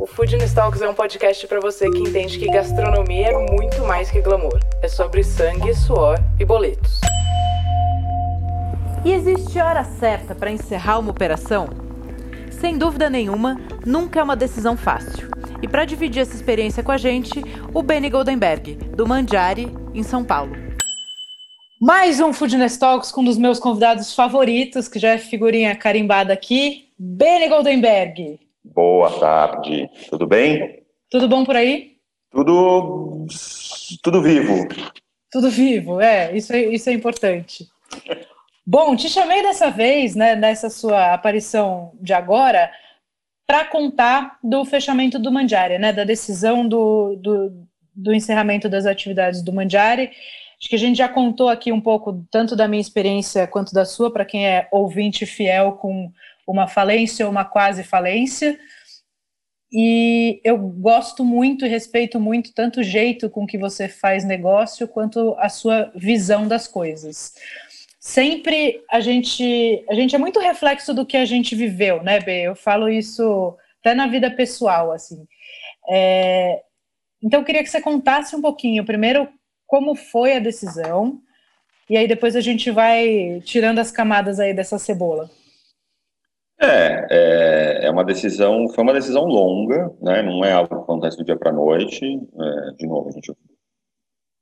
O Food Talks é um podcast para você que entende que gastronomia é muito mais que glamour. É sobre sangue, suor e boletos. E existe hora certa para encerrar uma operação? Sem dúvida nenhuma, nunca é uma decisão fácil. E para dividir essa experiência com a gente, o Benny Goldenberg, do Mandiari, em São Paulo. Mais um Foodness Talks com um dos meus convidados favoritos, que já é figurinha carimbada aqui, Benny Goldenberg. Boa tarde, tudo bem? Tudo bom por aí? Tudo, tudo vivo. Tudo vivo, é, isso é, isso é importante. Bom, te chamei dessa vez, né, nessa sua aparição de agora, para contar do fechamento do Mandiari, né, da decisão do, do, do encerramento das atividades do Mandiari. Acho que a gente já contou aqui um pouco, tanto da minha experiência quanto da sua, para quem é ouvinte fiel com uma falência ou uma quase falência. E eu gosto muito e respeito muito tanto o jeito com que você faz negócio quanto a sua visão das coisas. Sempre a gente a gente é muito reflexo do que a gente viveu, né, B? Eu falo isso até na vida pessoal, assim. É, então eu queria que você contasse um pouquinho, primeiro como foi a decisão e aí depois a gente vai tirando as camadas aí dessa cebola. É, é, é, uma decisão, foi uma decisão longa, né? Não é algo que acontece do dia para a noite. É, de novo, a gente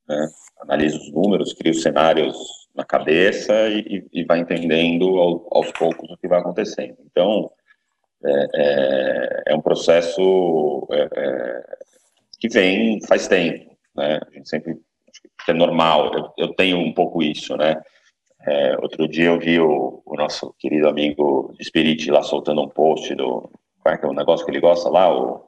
né, analisa os números, cria os cenários na cabeça e, e vai entendendo ao, aos poucos o que vai acontecendo. Então, é, é, é um processo é, é, que vem faz tempo, né? A gente sempre acho que é normal. Eu, eu tenho um pouco isso, né? É, outro dia eu vi o, o nosso querido amigo Spirit lá soltando um post do. Qual é que é o negócio que ele gosta lá? O,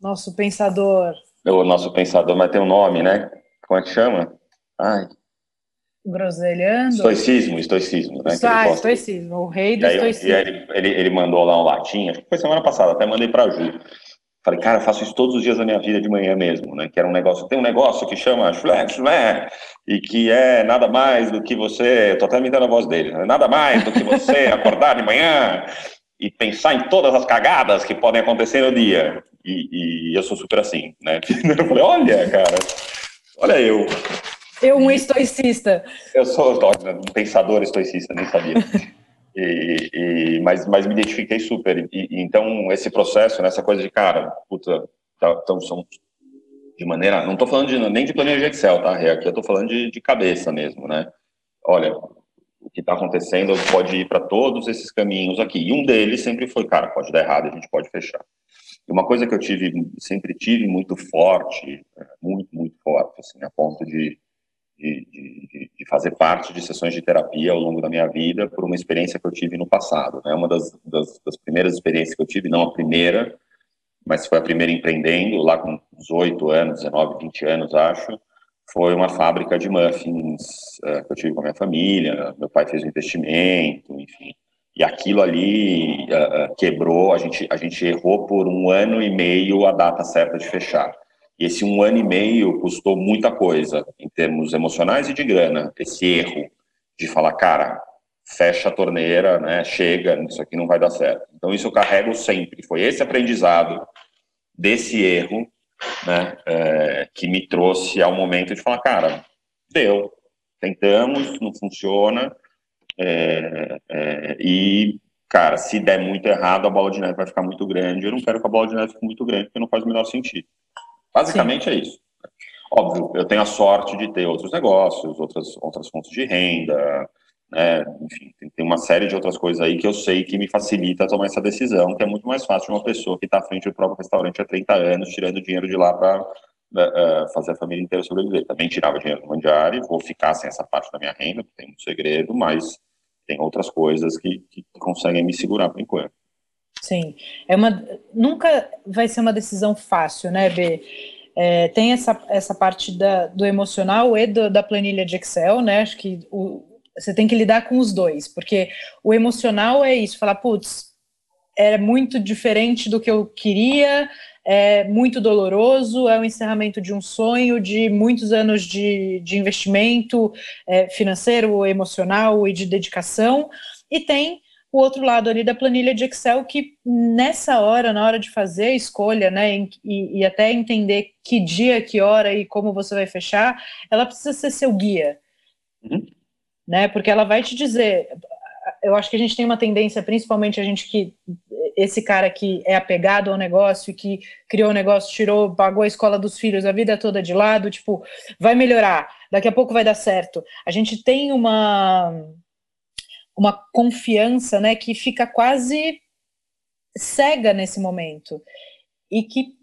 nosso pensador. O nosso pensador, mas tem um nome, né? Como é que chama? Ai. Groselhando? Estoicismo, estoicismo, né? Ah, estoicismo, o rei do e aí, estoicismo. E aí ele, ele, ele, mandou lá um latim, acho que foi semana passada, até mandei pra Ju. Falei, cara, eu faço isso todos os dias da minha vida de manhã mesmo, né? Que era um negócio, tem um negócio que chama chulé, chulé, e que é nada mais do que você, tô até imitando a voz dele, né? nada mais do que você acordar de manhã e pensar em todas as cagadas que podem acontecer no dia. E, e eu sou super assim, né? Eu falei, olha, cara, olha eu. Eu, um estoicista. Eu sou um pensador estoicista, nem sabia. E, e, mas, mas me identifiquei super. E, e, então, esse processo, nessa né, coisa de, cara, puta, tá, então são de maneira. Não estou falando de, nem de planilha de Excel, tá? Aqui eu estou falando de, de cabeça mesmo, né? Olha, o que está acontecendo pode ir para todos esses caminhos aqui. E um deles sempre foi, cara, pode dar errado, a gente pode fechar. E uma coisa que eu tive, sempre tive muito forte, muito, muito forte, assim, a ponto de de, de, de, fazer parte de sessões de terapia ao longo da minha vida por uma experiência que eu tive no passado. Né? Uma das, das, das, primeiras experiências que eu tive, não a primeira, mas foi a primeira empreendendo, lá com 18 anos, 19, 20 anos, acho, foi uma fábrica de muffins uh, que eu tive com a minha família, meu pai fez um investimento, enfim. E aquilo ali uh, quebrou, a gente, a gente errou por um ano e meio a data certa de fechar. Esse um ano e meio custou muita coisa, em termos emocionais e de grana. Esse erro de falar, cara, fecha a torneira, né, chega, isso aqui não vai dar certo. Então, isso eu carrego sempre. Foi esse aprendizado desse erro né, é, que me trouxe ao momento de falar, cara, deu, tentamos, não funciona, é, é, e, cara, se der muito errado, a bola de neve vai ficar muito grande. Eu não quero que a bola de neve fique muito grande, porque não faz o menor sentido. Basicamente Sim. é isso. Óbvio, eu tenho a sorte de ter outros negócios, outras, outras fontes de renda, né? enfim, tem, tem, uma série de outras coisas aí que eu sei que me facilita tomar essa decisão, que é muito mais fácil de uma pessoa que está à frente do próprio restaurante há 30 anos, tirando dinheiro de lá para uh, né, uh, fazer a família inteira sobreviver. Também tirava dinheiro do Mandiari, vou ficar sem essa parte da minha renda, tem um segredo, mas tem outras coisas que, que conseguem me segurar por enquanto. Sim, é uma nunca vai ser uma decisão fácil, né, B? é, tem essa, essa parte da, do emocional e do, da planilha de Excel, né? Acho que o, você tem que lidar com os dois, porque o emocional é isso, falar, putz, é muito diferente do que eu queria, é muito doloroso, é o encerramento de um sonho, de muitos anos de, de investimento é, financeiro, emocional e de dedicação, e tem o outro lado ali da planilha de Excel que nessa hora, na hora de fazer a escolha, né, e, e até entender que dia, que hora e como você vai fechar, ela precisa ser seu guia, uhum. né, porque ela vai te dizer, eu acho que a gente tem uma tendência, principalmente a gente que esse cara que é apegado ao negócio e que criou o negócio, tirou, pagou a escola dos filhos a vida toda de lado, tipo, vai melhorar, daqui a pouco vai dar certo. A gente tem uma uma confiança, né, que fica quase cega nesse momento. E que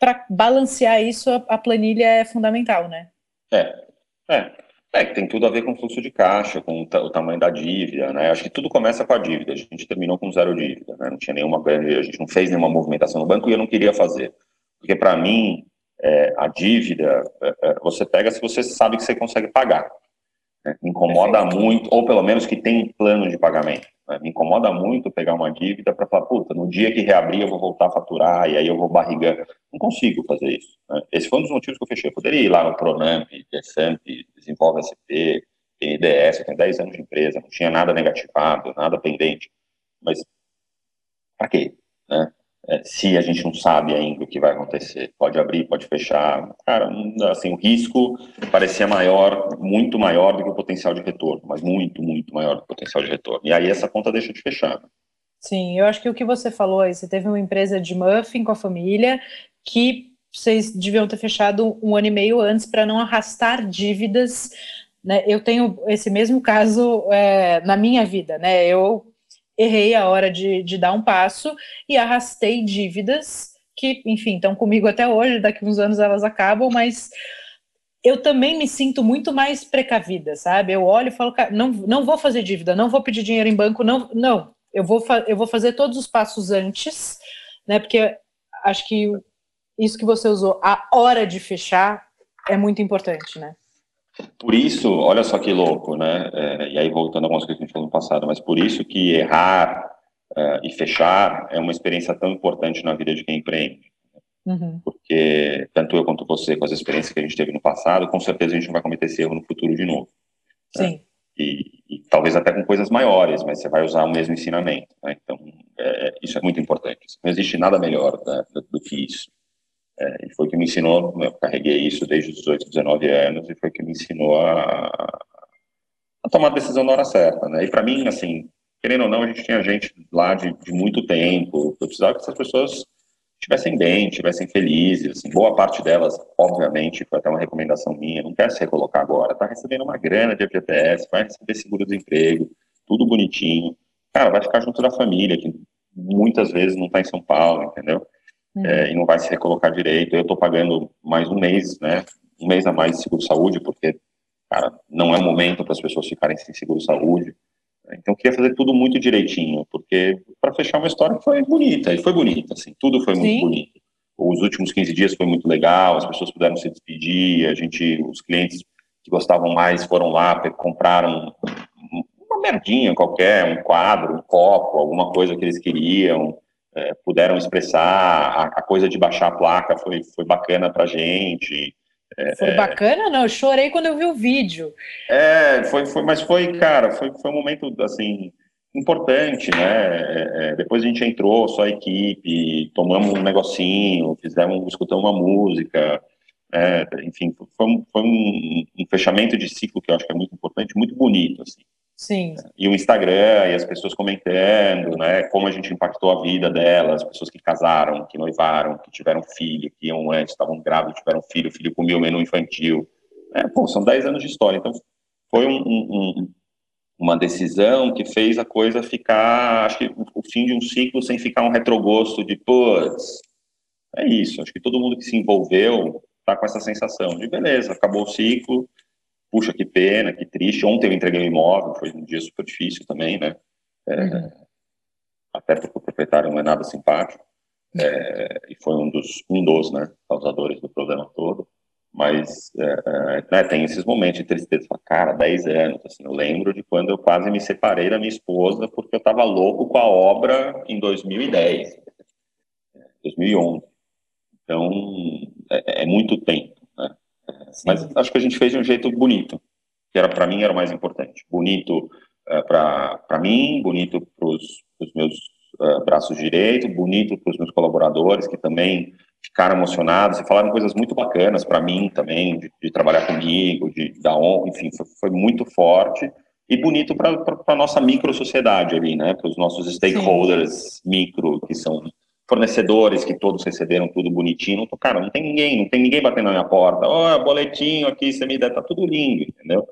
para balancear isso a, planilha é fundamental, né? É. É. É, que tem tudo a ver com o fluxo de caixa, com o, tamanho da dívida, né? Acho que tudo começa com a dívida. A gente terminou com zero dívida, né? Não tinha nenhuma a gente não fez nenhuma movimentação no banco e eu não queria fazer. Porque para mim, é, a dívida, é, é, você pega se você sabe que você consegue pagar. Né? Me incomoda muito, ou pelo menos que tem plano de pagamento. Né? Me incomoda muito pegar uma dívida para falar, puta, no dia que reabrir eu vou voltar a faturar e aí eu vou barrigando. Não consigo fazer isso. Né? Esse foi um dos motivos que eu fechei. Eu poderia ir lá no Pronamp, Desamp, Desenvolve SP, tem IDS, eu tenho 10 anos de empresa, não tinha nada negativado, nada pendente. Mas para quê? Né? É, se a gente não sabe ainda o que vai acontecer. Pode abrir, pode fechar. Cara, assim, o risco parecia maior, muito maior do que o potencial de retorno, mas muito, muito maior do que o potencial de retorno. E aí essa conta deixa de fechar. Sim, eu acho que o que você falou aí, você teve uma empresa de muffin com a família que vocês deviam ter fechado um ano e meio antes para não arrastar dívidas. Né? Eu tenho esse mesmo caso é, na minha vida, né? Eu errei a hora de, de dar um passo e arrastei dívidas que, enfim, estão comigo até hoje, daqui uns anos elas acabam, mas eu também me sinto muito mais precavida, sabe? Eu olho e falo, cara, não, não vou fazer dívida, não vou pedir dinheiro em banco, não, não, eu vou, eu vou fazer todos os passos antes, né? Porque acho que isso que você usou, a hora de fechar, é muito importante, né? Por isso, olha só que louco, né? É, e aí voltando a algumas coisas que a gente falou no passado, mas por isso que errar é, e fechar é uma experiência tão importante na vida de quem empreende. Uhum. Porque tanto eu quanto você, com as experiências que a gente teve no passado, com certeza a gente não vai cometer esse erro no futuro de novo. Né? Sim. Né? E, e, talvez até com coisas maiores, mas você vai usar o mesmo ensinamento. Né? Então, é, isso é muito importante. Não existe nada melhor né, do, do que isso. É, foi que me ensinou, eu carreguei isso desde os 18, 19 anos, e foi que me ensinou a, a tomar a decisão na hora certa, né? E para mim, assim, querendo ou não, a gente tinha gente lá de, de muito tempo, eu precisava que essas pessoas estivessem bem, estivessem felizes, assim, boa parte delas, obviamente, foi até uma recomendação minha, não quer se recolocar agora, tá recebendo uma grana de FGTS, vai receber seguro-desemprego, tudo bonitinho, cara, vai ficar junto da família, que muitas vezes não está em São Paulo, entendeu? Uhum. é, e não vai se recolocar direito. Eu estou pagando mais um mês, né? Um mês a mais de seguro-saúde, porque, cara, não é o momento para as pessoas ficarem sem seguro-saúde. Então, eu queria fazer tudo muito direitinho, porque para fechar uma história que foi bonita, e foi bonita, assim, tudo foi muito Sim. bonito. Os últimos 15 dias foi muito legal, as pessoas puderam se despedir, a gente, os clientes que gostavam mais foram lá, compraram uma merdinha qualquer, um quadro, um copo, alguma coisa que eles queriam, é, puderam expressar, a, a, coisa de baixar a placa foi, foi bacana pra gente. É, foi bacana, não, eu chorei quando eu vi o vídeo. É, foi, foi, mas foi, cara, foi, foi um momento, assim, importante, né, é, é depois a gente entrou, só a equipe, tomamos um negocinho, fizemos, escutamos uma música, é, enfim, foi, um, foi um, um, fechamento de ciclo que eu acho que é muito importante, muito bonito, assim. Sim. E o Instagram, e as pessoas comentando, né, como a gente impactou a vida delas, pessoas que casaram, que noivaram, que tiveram filho, que iam antes, estavam grávidos, tiveram filho, filho comia o menu infantil. É, pô, são 10 anos de história, então foi um, um, uma decisão que fez a coisa ficar, acho que o fim de um ciclo sem ficar um retrogosto de, putz, é isso, acho que todo mundo que se envolveu tá com essa sensação de, beleza, acabou o ciclo, puxa, que pena, que triste. Ontem eu entreguei o imóvel, foi um dia super difícil também, né? É, uhum. Até porque o proprietário não é nada simpático. é, e foi um dos, um dos né, causadores do problema todo. Mas é, é, né, tem esses momentos de tristeza. Cara, 10 anos. Assim, eu lembro de quando eu quase me separei da minha esposa porque eu estava louco com a obra em 2010, 2011. Então, é, é muito tempo. Mas acho que a gente fez de um jeito bonito, que era para mim era o mais importante. Bonito uh, para mim, bonito para os meus uh, braços direitos, bonito para os meus colaboradores que também ficaram emocionados e falaram coisas muito bacanas para mim também, de, de, trabalhar comigo, de dar honra, enfim, foi, foi muito forte e bonito para a nossa micro sociedade ali, né, para os nossos stakeholders Sim. micro, que são fornecedores que todos receberam tudo bonitinho, não, cara, não tem ninguém, não tem ninguém batendo na minha porta, ó, oh, boletinho aqui, você me dá, tá tudo lindo, entendeu?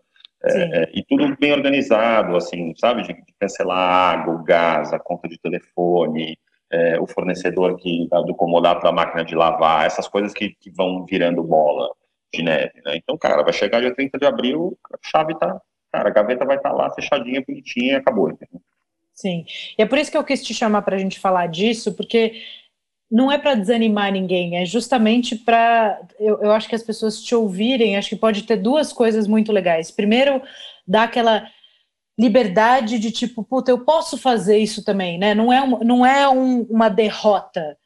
É, é, e tudo bem organizado, assim, sabe, de, de cancelar água, o gás, a conta de telefone, é, o fornecedor que do comodato da máquina de lavar, essas coisas que, que vão virando bola de neve, né? Então, cara, vai chegar dia 30 de abril, a chave tá, cara, a gaveta vai estar tá lá fechadinha, bonitinha acabou. Entendeu? Sim, e é por isso que eu quis te chamar para a gente falar disso, porque não é para desanimar ninguém, é justamente para. Eu, eu acho que as pessoas te ouvirem, acho que pode ter duas coisas muito legais. Primeiro, dar aquela liberdade de tipo, puta, eu posso fazer isso também, né? Não é, um, não é um, uma derrota,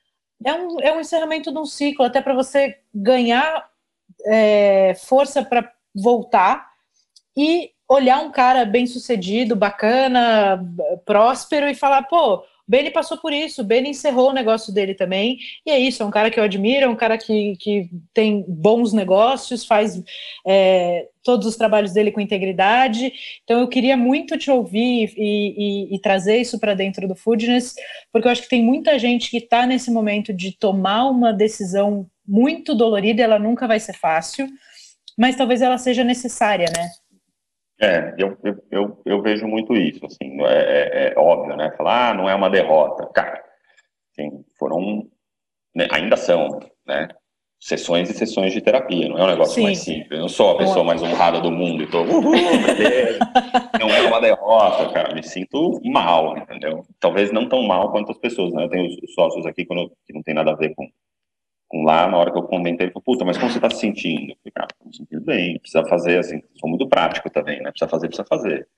é um, é um encerramento de um ciclo, até para você ganhar é, força para voltar e olhar um cara bem sucedido, bacana, próspero e falar, pô, Benny passou por isso, Benny encerrou o negócio dele também, e é isso, é um cara que eu admiro, é um cara que, que tem bons negócios, faz é, todos os trabalhos dele com integridade, então eu queria muito te ouvir e, e, e trazer isso para dentro do Foodness, porque eu acho que tem muita gente que está nesse momento de tomar uma decisão muito dolorida, ela nunca vai ser fácil, mas talvez ela seja necessária, né? É, eu, eu, eu, eu, vejo muito isso, assim, é, é, é, óbvio, né, falar, ah, não é uma derrota, cara, assim, foram, né, ainda são, né, sessões e sessões de terapia, não é um negócio Sim. mais simples, eu não sou a pessoa mais honrada do mundo e tô, uhul, não é uma derrota, cara, me sinto mal, entendeu, talvez não tão mal quanto as pessoas, né, eu tenho os sócios aqui que não tem nada a ver com lá, na hora que eu comentei, ele falou, puta, mas como você está se sentindo? Eu falei, cara, estou me sentindo bem, precisa fazer, assim, sou muito prático também, né? Precisa fazer, precisa fazer.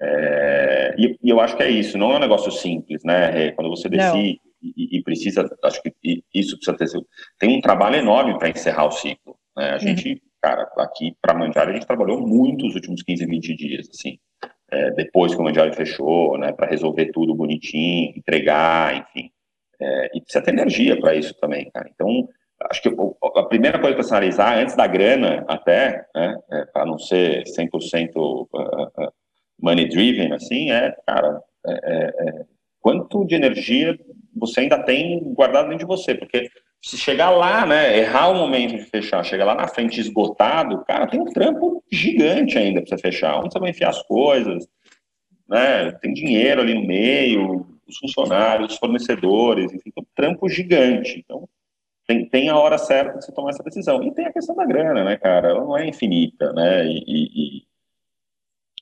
É, e, e, eu acho que é isso, não é um negócio simples, né? Quando você decide e, e, precisa, acho que isso precisa ter, tem um trabalho enorme para encerrar o ciclo, né? A uhum. gente, cara, aqui para Mandiara a gente trabalhou muito os últimos 15, 20 dias, assim, é, depois que o Mandiara fechou, né? Para resolver tudo bonitinho, entregar, enfim. É, e precisa ter energia para isso também, cara. Então, acho que a primeira coisa para se analisar, antes da grana até, né, é, para não ser 100% uh, uh, money driven, assim, é, cara, é, é, é, quanto de energia você ainda tem guardado dentro de você, porque se chegar lá, né, errar o momento de fechar, chegar lá na frente esgotado, cara, tem um trampo gigante ainda para você fechar. Onde você vai enfiar as coisas, né? Tem dinheiro ali no meio, os funcionários, os fornecedores, enfim, um trampo gigante. Então, tem, tem a hora certa de se tomar essa decisão. E tem a questão da grana, né, cara? Ela não é infinita, né? E, e, e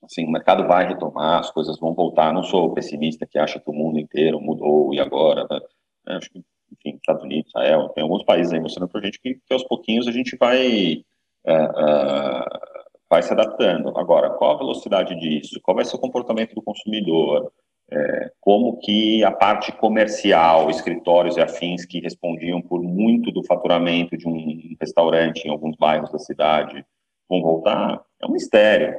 assim, o mercado vai retomar, as coisas vão voltar. Não sou pessimista que acha que o mundo inteiro mudou e agora, né? Acho que, enfim, Estados Unidos, Israel, tem alguns países aí mostrando pra gente que, que aos pouquinhos a gente vai, uh, uh, vai se adaptando. Agora, qual a velocidade disso? Qual vai ser o comportamento do consumidor? É, como que a parte comercial, escritórios e afins que respondiam por muito do faturamento de um restaurante em alguns bairros da cidade vão voltar, é um mistério.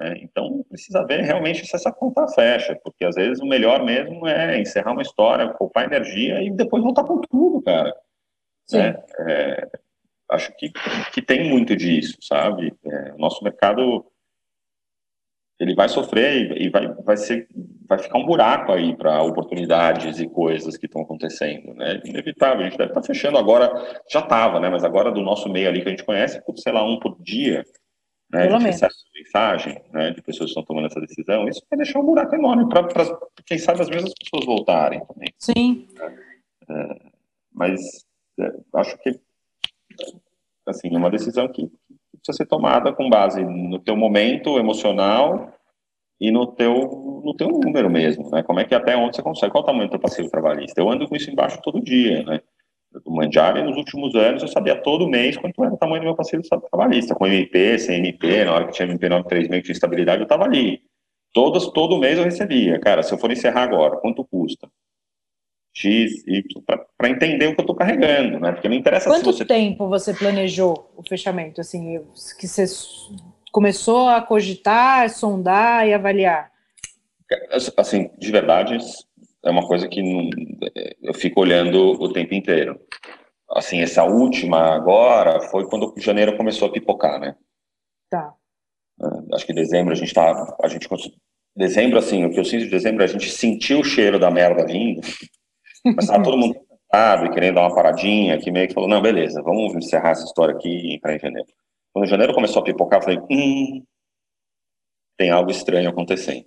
Né? Então, precisa ver realmente se essa conta fecha, porque às vezes o melhor mesmo é encerrar uma história, poupar energia e depois voltar com tudo, cara. Né? É, acho que, que tem muito disso, sabe? É, o nosso mercado ele vai sofrer e vai, vai, ser, vai ficar um buraco aí para oportunidades e coisas que estão acontecendo, né? Inevitável, a gente deve estar tá fechando agora, já estava, né? Mas agora do nosso meio ali que a gente conhece, sei lá, um por dia, né? Pelo de acesso de mensagem, né? De pessoas que estão tomando essa decisão, isso vai deixar um buraco enorme para, quem sabe, as mesmas pessoas voltarem também. Sim. É, mas é, acho que, assim, é uma decisão que precisa ser tomada com base no teu momento emocional e no teu, no teu número mesmo, né? Como é que até onde você consegue, qual o tamanho do teu passivo trabalhista? Eu ando com isso embaixo todo dia, né? Do Mandiari, nos últimos anos, eu sabia todo mês quanto era o tamanho do meu passivo trabalhista, com MP, sem MP, na hora que tinha MP 936 que tinha estabilidade, eu estava ali. Todas, todo mês eu recebia. Cara, se eu for encerrar agora, quanto custa? X, Y, para entender o que eu estou carregando, né? Porque não interessa Quanto se você... tempo você planejou o fechamento? Assim, que você começou a cogitar, sondar e avaliar? Assim, de verdade, é uma coisa que não, eu fico olhando o tempo inteiro. Assim, essa última agora foi quando janeiro começou a pipocar, né? Tá. É, acho que dezembro a gente tá, a gente dezembro assim, o que eu sinto de dezembro, a gente sentiu o cheiro da merda vindo, mas tava todo mundo cansado e querendo dar uma paradinha, que meio que falou, não, beleza, vamos encerrar essa história aqui e entrar em janeiro. Quando janeiro começou a pipocar, eu falei, hum, tem algo estranho acontecendo.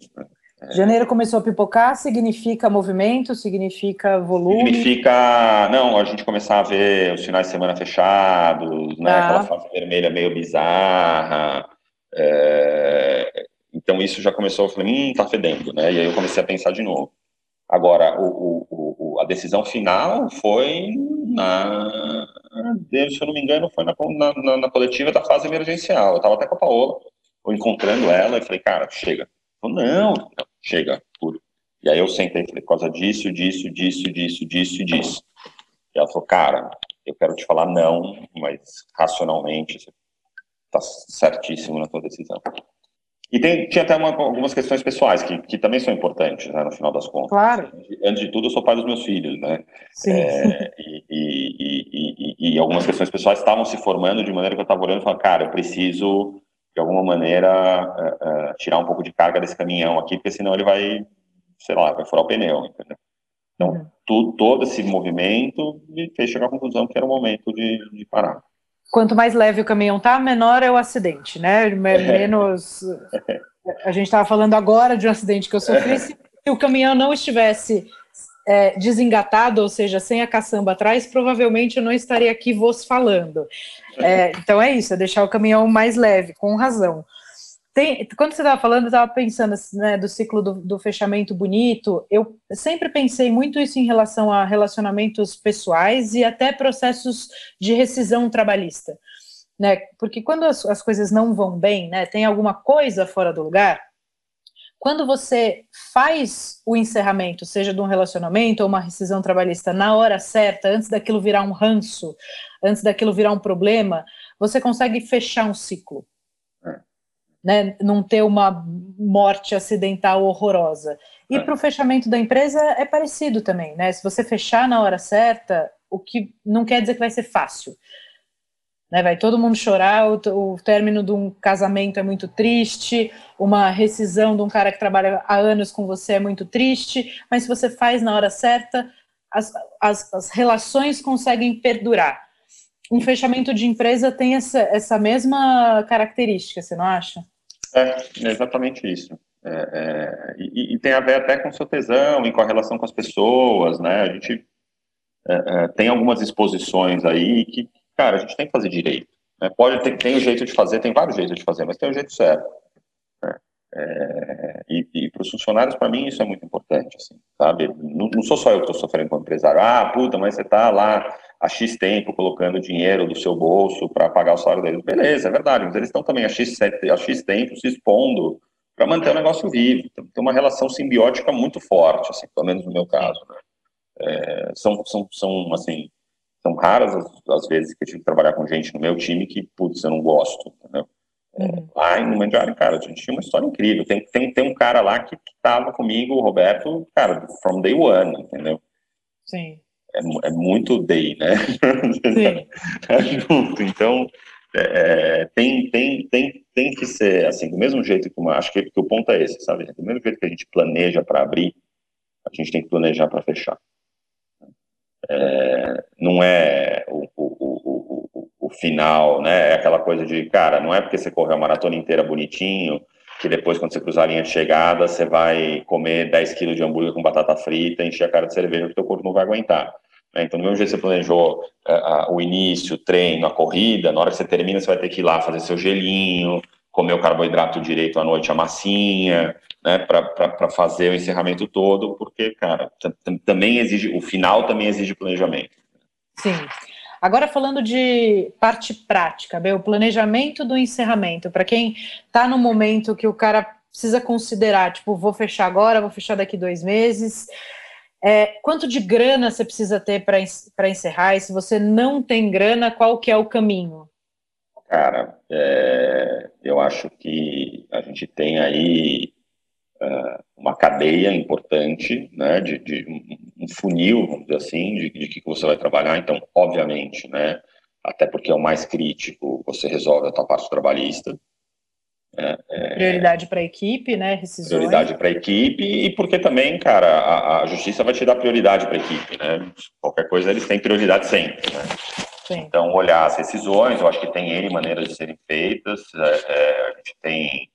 É. Janeiro começou a pipocar, significa movimento, significa volume? Significa, não, a gente começar a ver os finais de semana fechados, né, ah. aquela fase vermelha meio bizarra, é, então isso já começou, eu falei, hum, tá fedendo, né, e aí eu comecei a pensar de novo. Agora, o, o, decisão final foi na, se eu não me engano, foi na, na, na coletiva da fase emergencial. Eu estava até com a Paola, eu encontrando ela, e falei, cara, chega. Falei, não, não, chega, puro. E aí eu sentei e falei, por causa disso, disso, disso, disso, disso disso. E ela falou, cara, eu quero te falar não, mas racionalmente você tá certíssimo na tua decisão. E tem, tinha até uma, algumas questões pessoais que, que também são importantes, né, no final das contas. Claro. Antes de tudo, eu sou pai dos meus filhos, né? Sim. É, e, e, e, e, algumas questões pessoais estavam se formando de maneira que eu estava olhando e falando, cara, eu preciso, de alguma maneira, uh, uh, tirar um pouco de carga desse caminhão aqui, porque senão ele vai, sei lá, vai furar o pneu, entendeu? Então, uhum. tu, todo esse movimento me fez chegar à conclusão que era o momento de, de parar quanto mais leve o caminhão tá, menor é o acidente, né? Menos. A gente estava falando agora de um acidente que eu sofri. Se o caminhão não estivesse é, desengatado, ou seja, sem a caçamba atrás, provavelmente eu não estaria aqui vos falando. É, então é isso, é deixar o caminhão mais leve, com razão. Tem, quando você estava falando, eu estava pensando né, do ciclo do, do, fechamento bonito. Eu sempre pensei muito isso em relação a relacionamentos pessoais e até processos de rescisão trabalhista. Né? Porque quando as, as coisas não vão bem, né, tem alguma coisa fora do lugar, quando você faz o encerramento, seja de um relacionamento ou uma rescisão trabalhista, na hora certa, antes daquilo virar um ranço, antes daquilo virar um problema, você consegue fechar um ciclo né, não ter uma morte acidental horrorosa. E é. para o fechamento da empresa é parecido também, né? Se você fechar na hora certa, o que não quer dizer que vai ser fácil. Né, vai todo mundo chorar, o, o término de um casamento é muito triste, uma rescisão de um cara que trabalha há anos com você é muito triste, mas se você faz na hora certa, as, as, as relações conseguem perdurar um fechamento de empresa tem essa, essa mesma característica, você não acha? É, é exatamente isso. É, é, e, e, tem a ver até com seu tesão e com a relação com as pessoas, né? A gente é, é, tem algumas exposições aí que, cara, a gente tem que fazer direito. Né? Pode ter, tem o um jeito de fazer, tem vários jeitos de fazer, mas tem o um jeito certo. Né? É, e, e para os funcionários, para mim, isso é muito importante, assim, sabe? Não, não sou só eu que estou sofrendo como empresário. Ah, puta, mas você está lá há X tempo colocando dinheiro do seu bolso para pagar o salário deles. Beleza, é verdade, mas eles estão também há X, X tempo se expondo para manter o negócio vivo. Tem uma relação simbiótica muito forte, assim, pelo menos no meu caso. Né? É, são, são, são, assim, são raras as, as, vezes que eu tive que trabalhar com gente no meu time que, putz, eu não gosto, entendeu? É, uhum. Lá no Mandiari, cara, a gente tinha uma história incrível. Tem, tem, tem um cara lá que, estava comigo, o Roberto, cara, from day one, entendeu? Sim é, é muito day, né? é junto. Então, é, é, tem, tem, tem, tem que ser assim, do mesmo jeito que uma. Acho que, que o ponto é esse, sabe? Do mesmo jeito que a gente planeja para abrir, a gente tem que planejar para fechar. É, não é o, o, o, o, final, né? É aquela coisa de, cara, não é porque você correu a maratona inteira bonitinho que depois, quando você cruzar a linha de chegada, você vai comer 10 quilos de hambúrguer com batata frita, encher a cara de cerveja, que o teu corpo não vai aguentar. Né? Então, do mesmo jeito que você planejou uh, o início, o treino, a corrida, na hora que você termina, você vai ter que ir lá fazer seu gelinho, comer o carboidrato direito à noite, a massinha, né, para fazer o encerramento todo, porque, cara, também exige, o final também exige planejamento. Sim. Agora falando de parte prática, o planejamento do encerramento, para quem está no momento que o cara precisa considerar, tipo, vou fechar agora, vou fechar daqui dois meses, é, quanto de grana você precisa ter para encerrar? E se você não tem grana, qual que é o caminho? Cara, é, eu acho que a gente tem aí uh, uma cadeia importante, né, de, de, um funil, vamos dizer assim, de, de que você vai trabalhar. Então, obviamente, né, até porque é o mais crítico, você resolve a tua parte trabalhista. É, prioridade para a equipe, né? Rescisões. Prioridade para a equipe e porque também, cara, a, a justiça vai te dar prioridade para a equipe, né? Qualquer coisa eles têm prioridade sempre, né? Sim. Então, olhar as rescisões, eu acho que tem N maneiras de serem feitas. É, é, a gente tem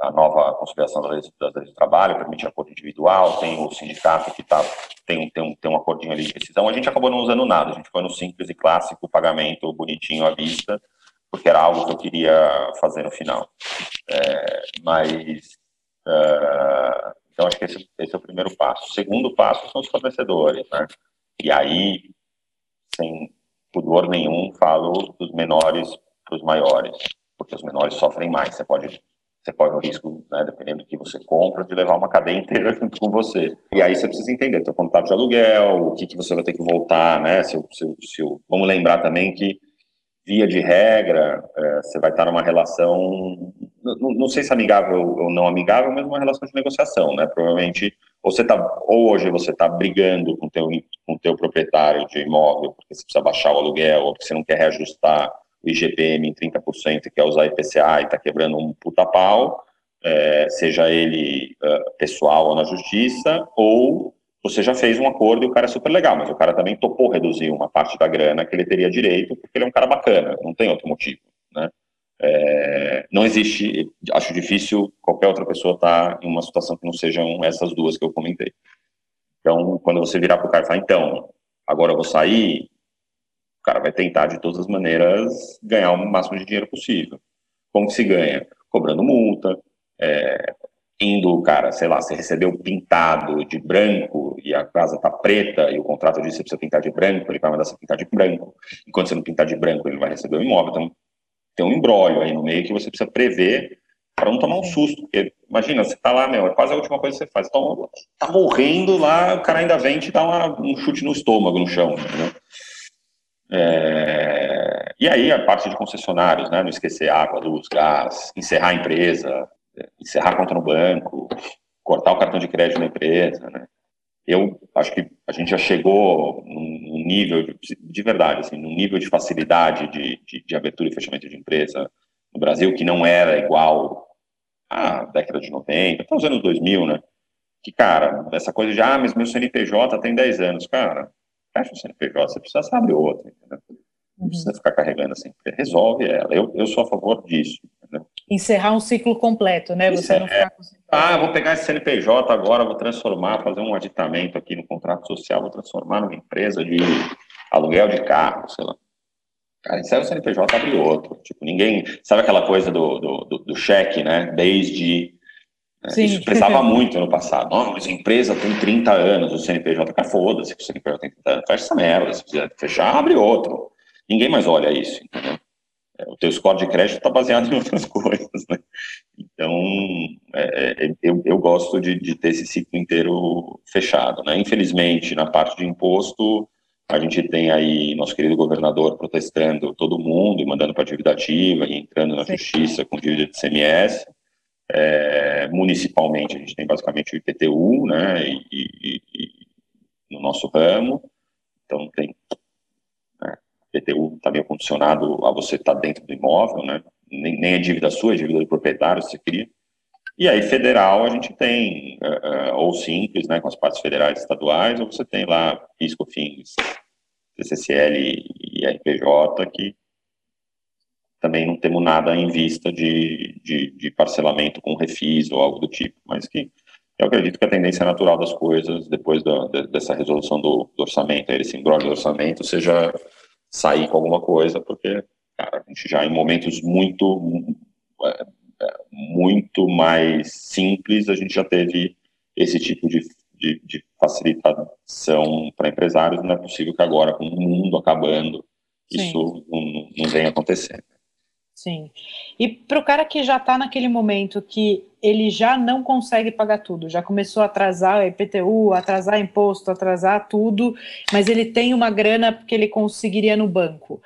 a nova conciliação das leis, das leis do trabalho, permite acordo individual, tem o sindicato que tá, tem, tem, um, tem um acordinho ali de rescisão. A gente acabou não usando nada, a gente foi no simples e clássico, pagamento bonitinho à vista, porque era algo que eu queria fazer no final. É, mas, uh, então acho que esse, esse, é o primeiro passo. O segundo passo são os fornecedores, né? E aí, sem pudor nenhum, falo dos menores para os maiores, porque os menores sofrem mais. Você pode você corre o risco, né, dependendo do que você compra, de levar uma cadeia inteira junto com você. E aí você precisa entender seu contrato de aluguel, o que, que você vai ter que voltar, né? Se, se, se, vamos lembrar também que via de regra, é, você vai estar numa relação, não, não, sei se amigável ou não amigável, mas uma relação de negociação, né? Provavelmente, ou, você tá, ou hoje você está brigando com teu, o teu proprietário de imóvel, porque você precisa baixar o aluguel, ou porque você não quer reajustar o IGPM em 30% e quer usar IPCA e está quebrando um puta pau, é, seja ele uh, pessoal ou na justiça, ou você já fez um acordo e o cara é super legal, mas o cara também topou reduzir uma parte da grana que ele teria direito, porque ele é um cara bacana, não tem outro motivo, né? É, não existe, acho difícil qualquer outra pessoa estar tá em uma situação que não sejam essas duas que eu comentei. Então, quando você virar para o cara e falar, então, agora eu vou sair, o cara vai tentar de todas as maneiras ganhar o máximo de dinheiro possível. Como que se ganha? Cobrando multa, é, indo, cara, sei lá, você recebeu pintado de branco e a casa tá preta e o contrato diz que você precisa pintar de branco, ele vai mandar você pintar de branco. Enquanto você não pintar de branco, ele vai receber o imóvel. Então, tem um embrólio aí no meio que você precisa prever para não tomar um susto. Porque, imagina, você tá lá, meu, é quase a última coisa que você faz. Então, tá morrendo lá, o cara ainda vem te dar uma, um chute no estômago, no chão? É... E aí a parte de concessionários, né? Não esquecer água, luz, gás, encerrar a empresa, encerrar a conta no banco, cortar o cartão de crédito da empresa, né? Eu acho que a gente já chegou num nível, de, de verdade, assim, num nível de facilidade de, de, de, abertura e fechamento de empresa no Brasil que não era igual à década de 90, até os anos 2000, né? Que, cara, essa coisa de, ah, mas meu CNPJ tem 10 anos. Cara, fecha o CNPJ, você precisa abrir outro, entendeu? Não precisa ficar carregando assim, resolve ela. Eu, eu sou a favor disso. Encerrar um ciclo completo, né? Você não ficar com Ah, vou pegar esse CNPJ agora, vou transformar, fazer um aditamento aqui no contrato social, vou transformar numa empresa de aluguel de carro, sei lá. Cara, encerra o CNPJ, abre outro. Tipo, ninguém. Sabe aquela coisa do, do, do, do cheque, né? Desde. Né? Sim. Isso precisava muito no passado. Não, mas a empresa tem 30 anos, o CNPJ, cara, foda-se que o CNPJ tem 30 anos. Fecha essa merda. Se quiser fechar, abre outro ninguém mais olha isso, entendeu? É, o teu score de crédito está baseado em outras coisas, né? Então, é, é, eu, eu gosto de, de, ter esse ciclo inteiro fechado, né? Infelizmente, na parte de imposto, a gente tem aí nosso querido governador protestando todo mundo e mandando para dívida ativa e entrando na Sim. justiça com dívida de CMS. É, municipalmente, a gente tem basicamente o IPTU, né? E, e, e no nosso ramo. Então, tem PTU está meio condicionado a você estar tá dentro do imóvel, né? Nem, nem é dívida sua, é dívida do proprietário, se cria. E aí, federal, a gente tem, uh, ou simples, né, com as partes federais e estaduais, ou você tem lá PISCO, FINGS, CCCL e RPJ, que também não temos nada em vista de, de, de, parcelamento com refis ou algo do tipo, mas que eu acredito que a tendência natural das coisas, depois da, de, dessa resolução do, do orçamento, esse embrolho do orçamento, seja sair com alguma coisa, porque, cara, a gente já em momentos muito. muito mais simples, a gente já teve esse tipo de, de, de facilitação para empresários. Não é possível que agora, com o mundo acabando, Sim. isso não, não venha acontecendo. Sim. E para o cara que já está naquele momento que ele já não consegue pagar tudo, já começou a atrasar IPTU, atrasar imposto, atrasar tudo, mas ele tem uma grana que ele conseguiria no banco.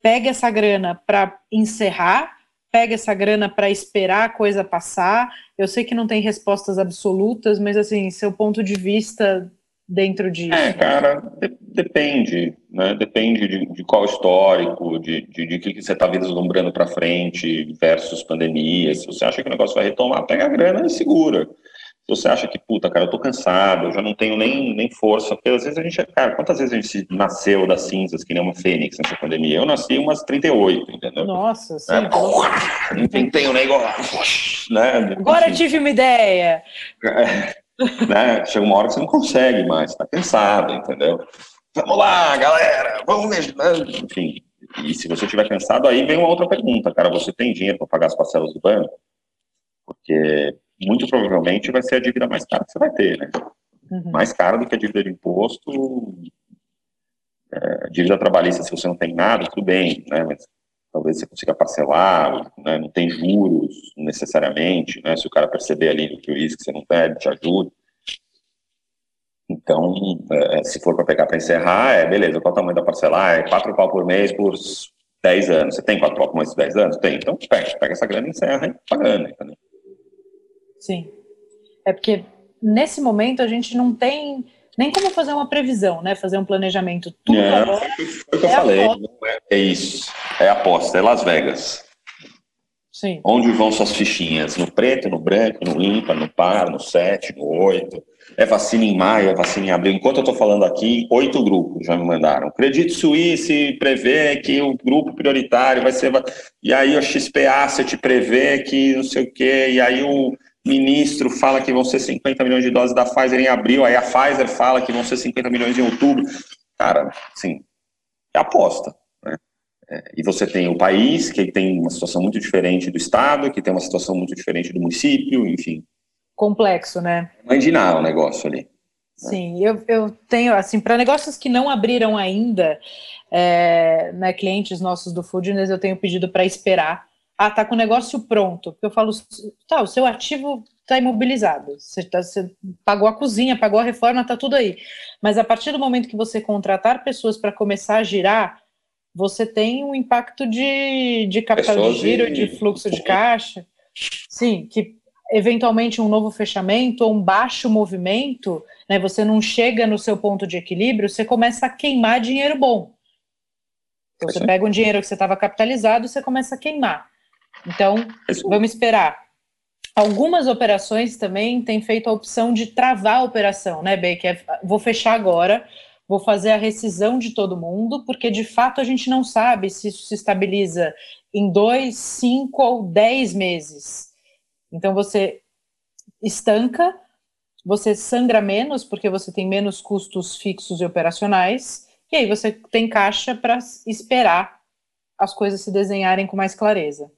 Pega essa grana para encerrar, pega essa grana para esperar a coisa passar. Eu sei que não tem respostas absolutas, mas assim, seu ponto de vista dentro disso? É, cara, de, depende, né? Depende de, de qual histórico, de, de, de que, que você está vislumbrando para frente versus pandemia. Se você acha que o negócio vai retomar, pega a grana e segura. Se você acha que, puta, cara, eu tô cansado, eu já não tenho nem, nem força, porque às vezes a gente, cara, quantas vezes a gente nasceu das cinzas que nem uma fênix nessa pandemia? Eu nasci umas 38, entendeu? Nossa, sim. É, inventei um negócio, né? Agora tive uma ideia. É né? Chega uma hora que você não consegue mais, está cansado, entendeu? Vamos lá, galera, vamos. Né? Enfim, e se você estiver cansado, aí vem uma outra pergunta, cara. Você tem dinheiro para pagar as parcelas do banco? Porque muito provavelmente vai ser a dívida mais cara que você vai ter, né? Uhum. Mais cara do que a dívida de imposto. É, dívida trabalhista, se você não tem nada, tudo bem, né? Mas talvez você consiga parcelar, né, não tem juros necessariamente, né, se o cara perceber ali no risco que você não pede, te ajuda. Então, é, se for para pegar para encerrar, é beleza, qual o tamanho da parcelar? É 4 pau por mês por 10 anos. Você tem 4 pau por mês por 10 anos? Tem. Então, pega, pega essa grana e encerra e pagando. Sim. É porque nesse momento a gente não tem nem como fazer uma previsão, né? Fazer um planejamento. Tudo é, agora foi o que eu é falei. É, é, isso. É aposta, é Las Vegas. Sim. Onde vão suas fichinhas? No preto, no branco, no ímpar, no par, no sete, no oito. É vacina em maio, é vacina em abril. Enquanto eu estou falando aqui, oito grupos já me mandaram. Credit Suisse prevê que o grupo prioritário vai ser. E aí o XPA você te prevê que não sei o quê. E aí o ministro fala que vão ser 50 milhões de doses da Pfizer em abril, aí a Pfizer fala que vão ser 50 milhões em outubro. Cara, assim, é aposta. Né? É, e você tem o país, que tem uma situação muito diferente do Estado, que tem uma situação muito diferente do município, enfim. Complexo, né? Imaginar o negócio ali. Né? Sim, eu, eu tenho, assim, para negócios que não abriram ainda, é, né, clientes nossos do Foodness, eu tenho pedido para esperar ah, tá com o negócio pronto. Porque eu falo, tá, o seu ativo está imobilizado. Você, tá, você pagou a cozinha, pagou a reforma, tá tudo aí. Mas a partir do momento que você contratar pessoas para começar a girar, você tem um impacto de, de capital pessoas de giro, e... de fluxo de caixa. Sim, que eventualmente um novo fechamento ou um baixo movimento, né, você não chega no seu ponto de equilíbrio, você começa a queimar dinheiro bom. Então, você pega um dinheiro que você estava capitalizado, você começa a queimar. Então, vamos esperar. Algumas operações também têm feito a opção de travar a operação, né? Que é, vou fechar agora, vou fazer a rescisão de todo mundo, porque de fato a gente não sabe se isso se estabiliza em dois, cinco ou dez meses. Então você estanca, você sangra menos, porque você tem menos custos fixos e operacionais, e aí você tem caixa para esperar as coisas se desenharem com mais clareza.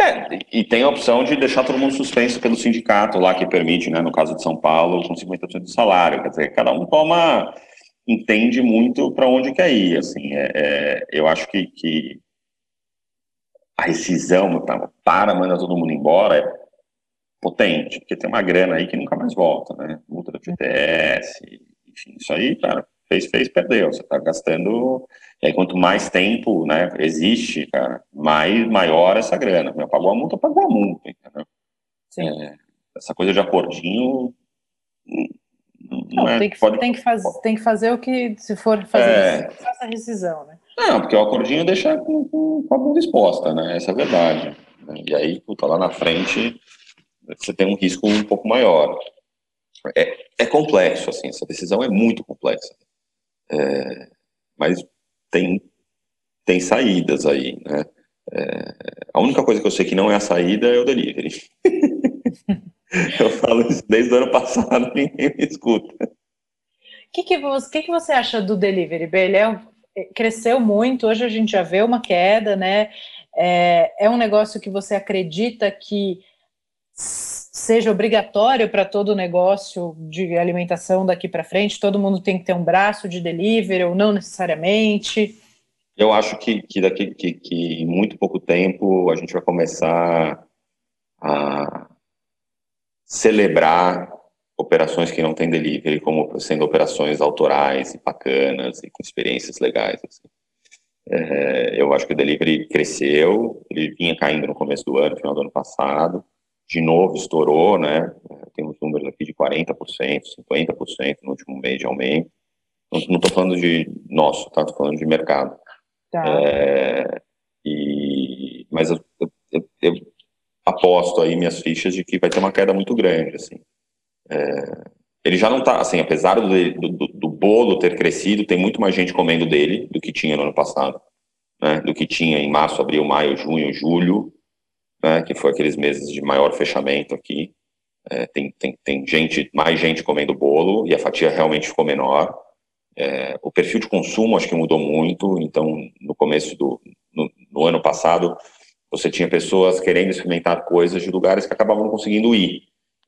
É, e tem a opção de deixar todo mundo suspenso pelo sindicato lá que permite, né, no caso de São Paulo, com 50% do salário. Quer dizer, cada um toma, entende muito para onde quer ir. Assim, é, é, eu acho que, que a rescisão tá, para, manda todo mundo embora é potente, porque tem uma grana aí que nunca mais volta, né? Multa do FTS, enfim, isso aí, cara, fez, fez, perdeu. Você está gastando. E aí, quanto mais tempo né, existe, cara, mais maior essa grana. Eu pagou a multa, pagou a multa, entendeu? Sim. É, essa coisa de acordinho. Não, não é, tem, que, pode... tem, que faz, tem que fazer o que, se for fazer, é... faça a rescisão, né? Não, porque o acordinho deixa com, com, com a bunda exposta, né? Essa é a verdade. E aí, puta, lá na frente, você tem um risco um pouco maior. É, é complexo, assim, essa decisão é muito complexa. É, mas tem, tem saídas aí, né? É, a única coisa que eu sei que não é a saída é o delivery. eu falo isso desde o ano passado, ninguém me escuta. O que, que, você, que, que você acha do delivery, Ele é, cresceu muito, hoje a gente já vê uma queda, né? É, é um negócio que você acredita que seja obrigatório para todo negócio de alimentação daqui para frente? Todo mundo tem que ter um braço de delivery ou não necessariamente? Eu acho que, que daqui que, que em muito pouco tempo a gente vai começar a celebrar operações que não têm delivery como sendo operações autorais e bacanas e com experiências legais. Assim. É, eu acho que o delivery cresceu, ele vinha caindo no começo do ano, final do ano passado, de novo estourou, né? Tem uns números aqui de 40%, 50% no último mês de aumento. Não estou falando de nosso, tá? Estou falando de mercado. Tá. É, e, mas eu, eu, eu, aposto aí minhas fichas de que vai ter uma queda muito grande, assim. É, ele já não está, assim, apesar do, do, do, bolo ter crescido, tem muito mais gente comendo dele do que tinha no ano passado, né? Do que tinha em março, abril, maio, junho, julho, né? Que foi aqueles meses de maior fechamento aqui. É, tem, tem, tem gente, mais gente comendo bolo e a fatia realmente ficou menor. É, o perfil de consumo acho que mudou muito, então no começo do no, no, ano passado você tinha pessoas querendo experimentar coisas de lugares que acabavam não conseguindo ir,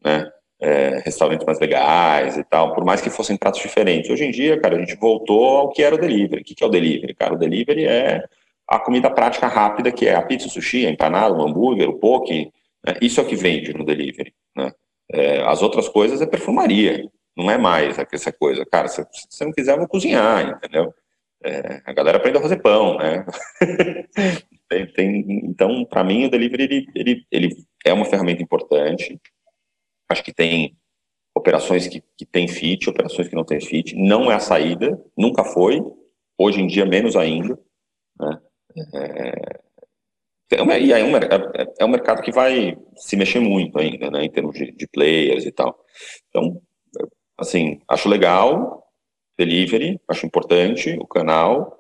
né? É, restaurantes mais legais e tal, por mais que fossem pratos diferentes. Hoje em dia, cara, a gente voltou ao que era o delivery. O que é o delivery? Cara, o delivery é a comida prática rápida, que é a pizza, o sushi, a empanada, o hambúrguer, o poke. Né? Isso é o que vende no delivery. Né? É, as outras coisas é perfumaria não é mais essa coisa. Cara, se você não quiser, eu vou cozinhar, entendeu? É, a galera aprende a fazer pão, né? tem, tem, então, para mim, o delivery ele, ele, ele, é uma ferramenta importante. Acho que tem operações que, que tem fit, operações que não tem fit. Não é a saída, nunca foi. Hoje em dia, menos ainda. Né? É, e aí é um, é um mercado que vai se mexer muito ainda, né, em termos de, de players e tal. Então, assim, acho legal, delivery, acho importante o canal,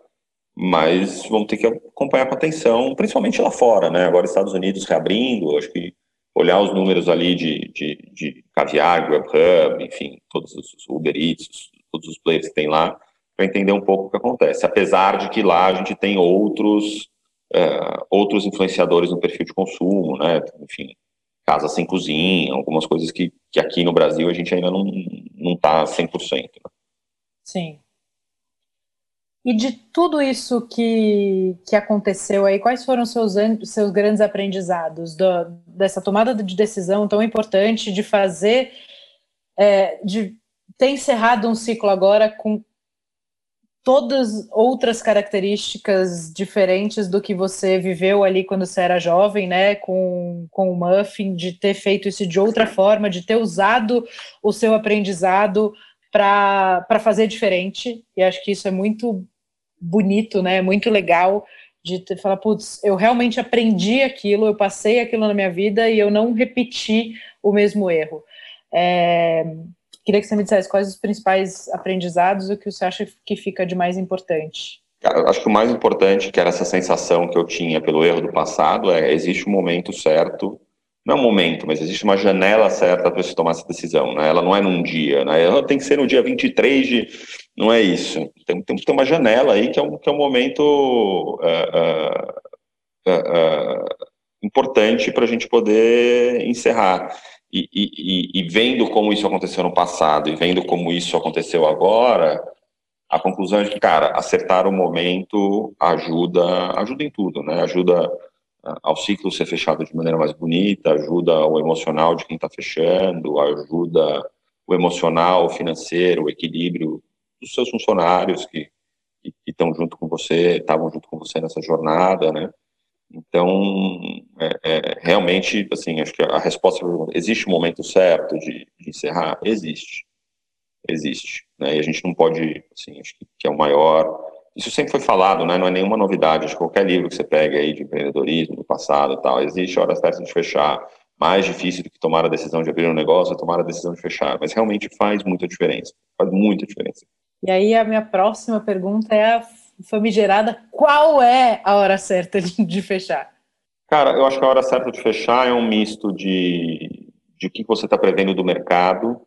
mas vamos ter que acompanhar com atenção, principalmente lá fora, né? Agora Estados Unidos reabrindo, acho que olhar os números ali de, de, de Caviar, Grubhub, enfim, todos os Uber Eats, todos os players que tem lá, para entender um pouco o que acontece. Apesar de que lá a gente tem outros uh, outros influenciadores no perfil de consumo, né? Enfim, casa sem cozinha, algumas coisas que, que aqui no Brasil a gente ainda não, não tá 100%. Né? Sim. E de tudo isso que, que aconteceu aí, quais foram seus seus grandes aprendizados do, dessa tomada de decisão tão importante de fazer, é, de ter encerrado um ciclo agora com todas outras características diferentes do que você viveu ali quando você era jovem, né, com, com o Muffin, de ter feito isso de outra forma, de ter usado o seu aprendizado para fazer diferente, e acho que isso é muito bonito, né, muito legal, de ter, falar, putz, eu realmente aprendi aquilo, eu passei aquilo na minha vida e eu não repeti o mesmo erro. É, Queria que você me dissesse quais os principais aprendizados e o que você acha que fica de mais importante. Cara, acho que o mais importante, que era essa sensação que eu tinha pelo erro do passado, é existe um momento certo, não é um momento, mas existe uma janela certa para você tomar essa decisão, né? Ela não é num dia, né? Ela tem que ser no dia 23 de... Não é isso. Tem, tem que ter uma janela aí que é um, que é um momento uh, uh, uh, importante para a gente poder encerrar e, e, e, vendo como isso aconteceu no passado e vendo como isso aconteceu agora, a conclusão é que, cara, acertar o momento ajuda, ajuda em tudo, né? Ajuda ao ciclo ser fechado de maneira mais bonita, ajuda o emocional de quem está fechando, ajuda o emocional, o financeiro, o equilíbrio dos seus funcionários que estão junto com você, estavam junto com você nessa jornada, né? Então, é, é, realmente, assim, acho que a resposta existe um momento certo de, de encerrar? Existe. Existe. Né? E a gente não pode, assim, acho que, que, é o maior. Isso sempre foi falado, né? não é nenhuma novidade. Acho que qualquer livro que você pega aí de empreendedorismo do passado e tal, existe a hora certa de fechar. Mais difícil do que tomar a decisão de abrir um negócio é tomar a decisão de fechar. Mas realmente faz muita diferença. Faz muita diferença. E aí, a minha próxima pergunta é a famigerada, qual é a hora certa de fechar? Cara, eu acho que a hora certa de fechar é um misto de, de que você está prevendo do mercado,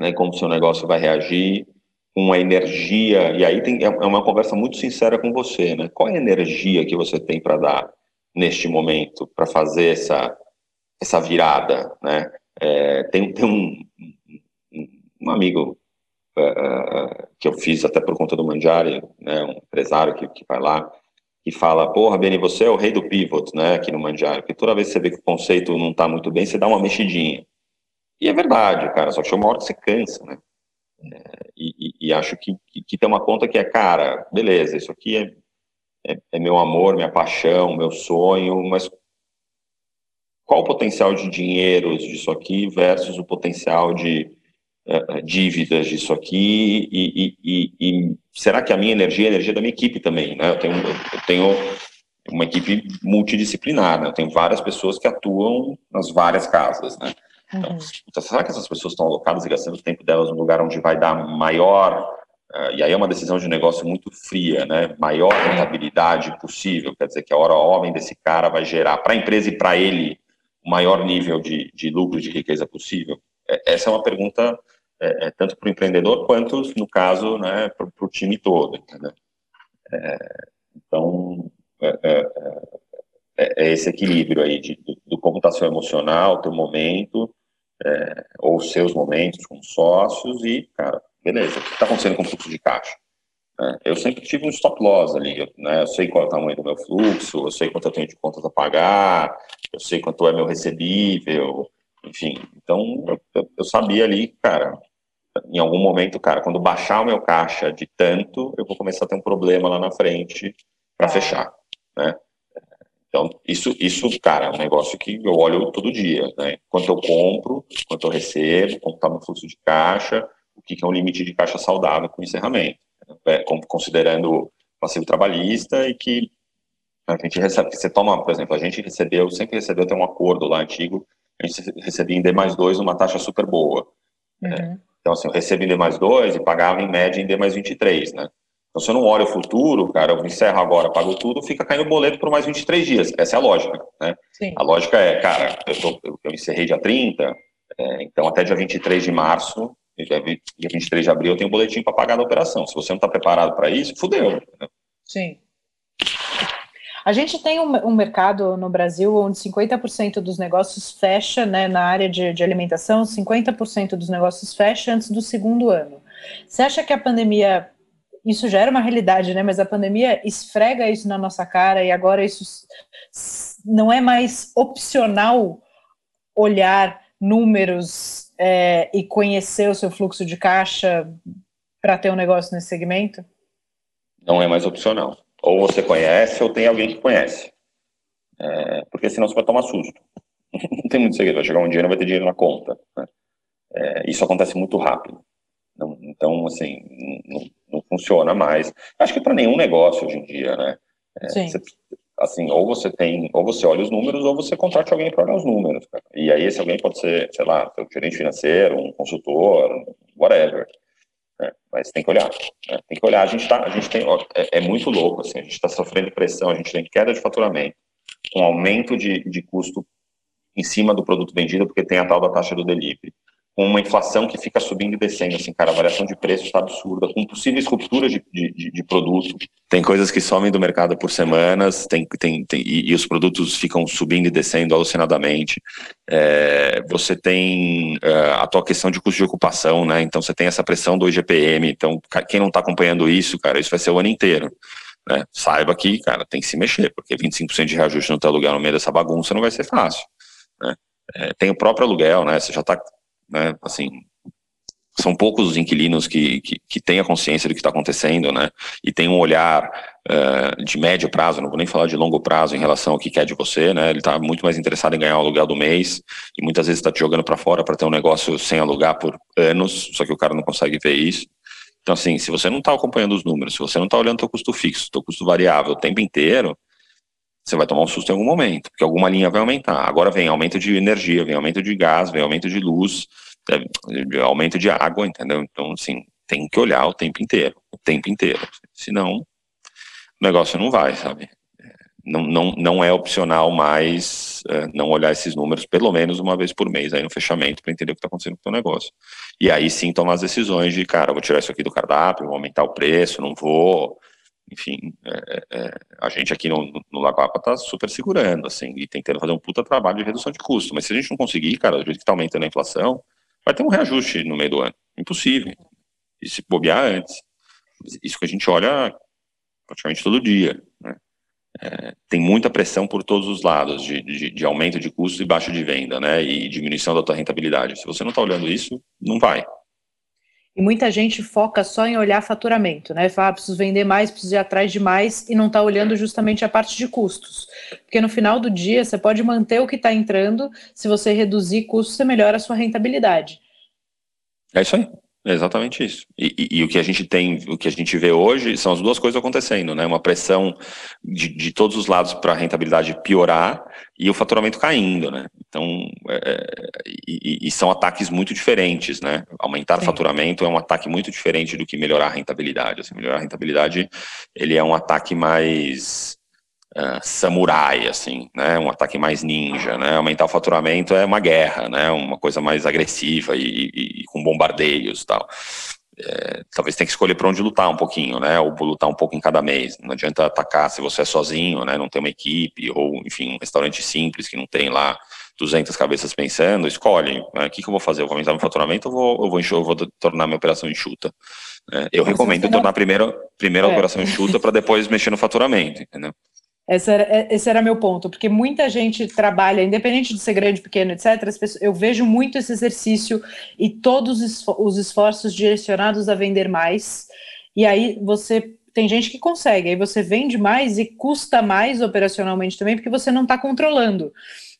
né, como o seu negócio vai reagir, com a energia, e aí tem, é, é uma conversa muito sincera com você, né? Qual é a energia que você tem para dar? neste momento para fazer essa, essa virada, né? É, tem, tem um, um amigo uh, que eu fiz até por conta do Mandiari, né, um empresário que, que vai lá, que fala, porra, Beni, você é o rei do pivot, né, aqui no Mandiari, porque toda vez que você vê que o conceito não está muito bem, você dá uma mexidinha. E é verdade, cara, só que chega uma hora que você cansa, né? É, e, e, e, acho que, que, que, tem uma conta que é, cara, beleza, isso aqui é, é, é meu amor, minha paixão, meu sonho, mas qual o potencial de dinheiro disso aqui versus o potencial de uh, dívidas disso aqui e, e, e, será que a minha energia é a energia da minha equipe também, né? Eu tenho, eu tenho uma equipe multidisciplinar, né? Eu tenho várias pessoas que atuam nas várias casas, né? Então, uhum. será que essas pessoas estão alocadas e gastando o tempo delas no lugar onde vai dar maior Uh, e aí é uma decisão de negócio muito fria, né? Maior rentabilidade possível, quer dizer que a hora homem desse cara vai gerar para a empresa e para ele o maior nível de, de lucro, de riqueza possível. É, essa é uma pergunta é, é, tanto para o empreendedor quanto, no caso, né, para o time todo. É, então, é, é, é, esse equilíbrio aí de, do, do está seu emocional, teu momento, ou seus momentos com sócios e, cara, beleza, o que está acontecendo com o fluxo de caixa? Eu sempre tive um stop loss ali, né? eu sei qual é o tamanho do meu fluxo, eu sei quanto eu tenho de contas a pagar, eu sei quanto é meu recebível, enfim. Então, eu, eu sabia ali, cara, em algum momento, cara, quando baixar o meu caixa de tanto, eu vou começar a ter um problema lá na frente para é. fechar, né? Então, isso, isso, cara, é um negócio que eu olho todo dia, né? Quanto eu compro, quanto eu recebo, como está meu fluxo de caixa, o que, que é um limite de caixa saudável com encerramento, né? considerando passivo trabalhista e que a gente recebe, você toma, por exemplo, a gente recebeu, sempre recebeu, tem um acordo lá antigo, a gente recebia em D mais 2 uma taxa super boa. Né? Então, assim, eu recebo em D mais 2 e pagava em média em D mais 23, né? Então, se eu não olho o futuro, cara, eu encerro agora, pago tudo, fica caindo o boleto por mais 23 dias. Essa é a lógica, né? Sim. A lógica é, cara, eu, tô, eu, eu encerrei dia 30, é, então até dia 23 de março, dia 23 de abril, eu tenho um boletim para pagar da operação. Se você não está preparado para isso, fudeu. Né? Sim. A gente tem um, um mercado no Brasil onde 50% dos negócios fecha, né, na área de, de alimentação, 50% dos negócios fecha antes do segundo ano. Você acha que a pandemia, isso já era uma realidade, né, mas a pandemia esfrega isso na nossa cara e agora isso não é mais opcional olhar números é, e conhecer o seu fluxo de caixa para ter um negócio nesse segmento? Não é mais opcional. Ou você conhece, ou tem alguém que conhece. É, porque senão você vai tomar susto. não tem muito segredo, vai chegar um dia e não vai ter dinheiro na conta. Né? É, isso acontece muito rápido. Não, então, assim, não, não, funciona mais. Acho que para nenhum negócio hoje em dia, né? É, Sim. Você, assim, ou você tem, ou você olha os números, ou você contrate alguém para olhar os números. Cara. E aí esse alguém pode ser, sei lá, um gerente financeiro, um consultor, whatever. Né? Mas tem que olhar. Né? Tem que olhar. A gente, tá, a gente tem. Ó, é, é, muito louco, assim, a gente está sofrendo pressão, a gente tem queda de faturamento, um aumento de, de custo em cima do produto vendido, porque tem a tal da taxa do delivery com uma inflação que fica subindo e descendo, assim, cara, a variação de preço está absurda, com possíveis rupturas de, de, de, produto. Tem coisas que somem do mercado por semanas, tem, tem, tem e, e, os produtos ficam subindo e descendo alucinadamente. É, você tem uh, a tua questão de custo de ocupação, né? Então você tem essa pressão do IGPM. Então, quem não está acompanhando isso, cara, isso vai ser o ano inteiro. Né? Saiba que, cara, tem que se mexer, porque 25% de reajuste no teu aluguel no meio dessa bagunça não vai ser fácil. Né? É, tem o próprio aluguel, né? Você já está né? Assim, são poucos os inquilinos que, que, que têm a consciência do que está acontecendo, né? E tem um olhar uh, de médio prazo, não vou nem falar de longo prazo em relação ao que quer de você, né? Ele está muito mais interessado em ganhar o aluguel do mês e muitas vezes está te jogando para fora para ter um negócio sem alugar por anos, só que o cara não consegue ver isso. Então, assim, se você não está acompanhando os números, se você não está olhando o custo fixo, o custo variável o tempo inteiro, você vai tomar um susto em algum momento, porque alguma linha vai aumentar. Agora vem aumento de energia, vem aumento de gás, vem aumento de luz, é, aumento de água, entendeu? Então, assim, tem que olhar o tempo inteiro, o tempo inteiro. Senão, o negócio não vai, sabe? Não, não, não é opcional mais é, não olhar esses números pelo menos uma vez por mês aí no fechamento para entender o que está acontecendo com o negócio. E aí sim tomar as decisões de, cara, vou tirar isso aqui do cardápio, vou aumentar o preço, não vou, enfim, é, é, a gente aqui no, no está super segurando, assim, e tentando fazer um puta trabalho de redução de custo. Mas se a gente não conseguir, cara, do jeito que está aumentando a inflação, vai ter um reajuste no meio do ano. Impossível. E se bobear antes. Isso que a gente olha praticamente todo dia, né? É, tem muita pressão por todos os lados, de, de, de, aumento de custos e baixa de venda, né, e diminuição da tua rentabilidade. Se você não está olhando isso, não vai. E muita gente foca só em olhar faturamento, né? Fala, ah, preciso vender mais, preciso ir atrás de mais, e não está olhando justamente a parte de custos. Porque no final do dia, você pode manter o que está entrando, se você reduzir custos, você melhora a sua rentabilidade. É isso aí. É exatamente isso. E, e, e, o que a gente tem, o que a gente vê hoje são as duas coisas acontecendo, né? Uma pressão de, de todos os lados para a rentabilidade piorar e o faturamento caindo, né? Então, é, é e, e, são ataques muito diferentes, né? Aumentar Sim. o faturamento é um ataque muito diferente do que melhorar a rentabilidade. Assim, melhorar a rentabilidade, ele é um ataque mais uh, samurai, assim, né? Um ataque mais ninja, né? Aumentar o faturamento é uma guerra, né? Uma coisa mais agressiva e, e, e com bombardeios e tal. É, talvez tenha que escolher para onde lutar um pouquinho, né? Ou lutar um pouco em cada mês. Não adianta atacar se você é sozinho, né? Não tem uma equipe, ou, enfim, um restaurante simples que não tem lá 200 cabeças pensando, escolhe, né? o que, que eu vou fazer? Eu vou aumentar meu faturamento ou vou, eu vou, eu vou tornar minha operação enxuta? É, eu recomendo tornar primeiro, primeiro a é. operação enxuta para depois mexer no faturamento, entendeu? Esse era, é, esse era meu ponto, porque muita gente trabalha, independente de ser grande, pequeno, etc. Pessoas, eu vejo muito esse exercício e todos os esforços direcionados a vender mais. E aí você tem gente que consegue, aí você vende mais e custa mais operacionalmente também, porque você não está controlando.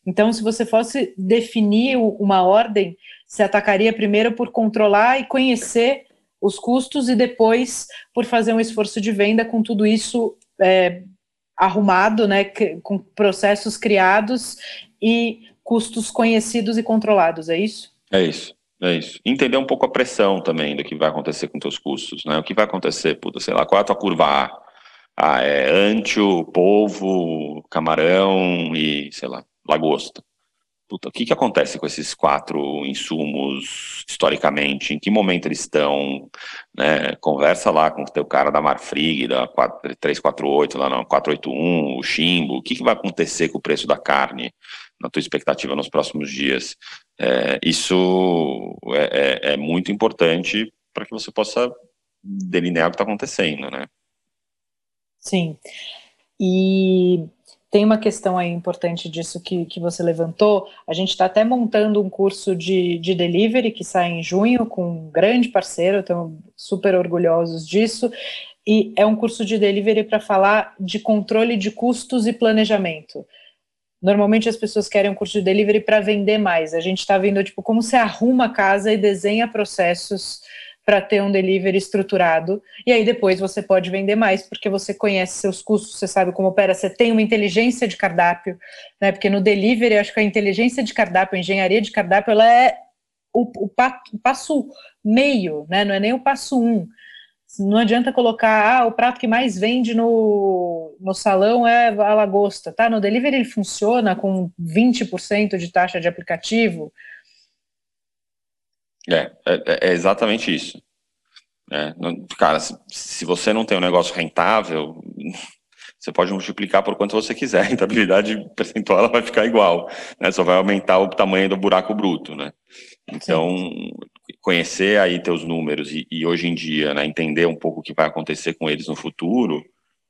Então, se você fosse definir uma ordem, você atacaria primeiro por controlar e conhecer os custos e depois por fazer um esforço de venda com tudo isso é, arrumado, né, com processos criados e custos conhecidos e controlados, é isso? É isso. É isso. Entender um pouco a pressão também do que vai acontecer com teus custos, né? O que vai acontecer, puta, sei lá, qual é a tua curva A? Ah, é antio, polvo, camarão e, sei lá, lagosta o que, que acontece com esses quatro insumos historicamente? Em que momento eles estão? Né? Conversa lá com o teu cara da Marfrig, da 348, lá não, 481, o Chimbo, o que, que vai acontecer com o preço da carne na tua expectativa nos próximos dias? É, isso é, é, é muito importante para que você possa delinear o que está acontecendo, né? Sim. E tem uma questão aí importante disso que, que você levantou. A gente está até montando um curso de, de delivery que sai em junho com um grande parceiro, estamos super orgulhosos disso. E é um curso de delivery para falar de controle de custos e planejamento. Normalmente as pessoas querem um curso de delivery para vender mais. A gente está vendo tipo como você arruma a casa e desenha processos para ter um delivery estruturado. E aí depois você pode vender mais, porque você conhece seus custos, você sabe como opera, você tem uma inteligência de cardápio, né? Porque no delivery, acho que a inteligência de cardápio, a engenharia de cardápio, ela é o, o, o passo meio, né? Não é nem o passo um. Não adianta colocar, ah, o prato que mais vende no, no salão é a lagosta, tá? No delivery ele funciona com 20% de taxa de aplicativo, é, é, é exatamente isso. É, cara, se, se, você não tem um negócio rentável, você pode multiplicar por quanto você quiser, a rentabilidade percentual ela vai ficar igual, né? Só vai aumentar o tamanho do buraco bruto, né? Então, Sim. conhecer aí teus números e, e, hoje em dia, né, entender um pouco o que vai acontecer com eles no futuro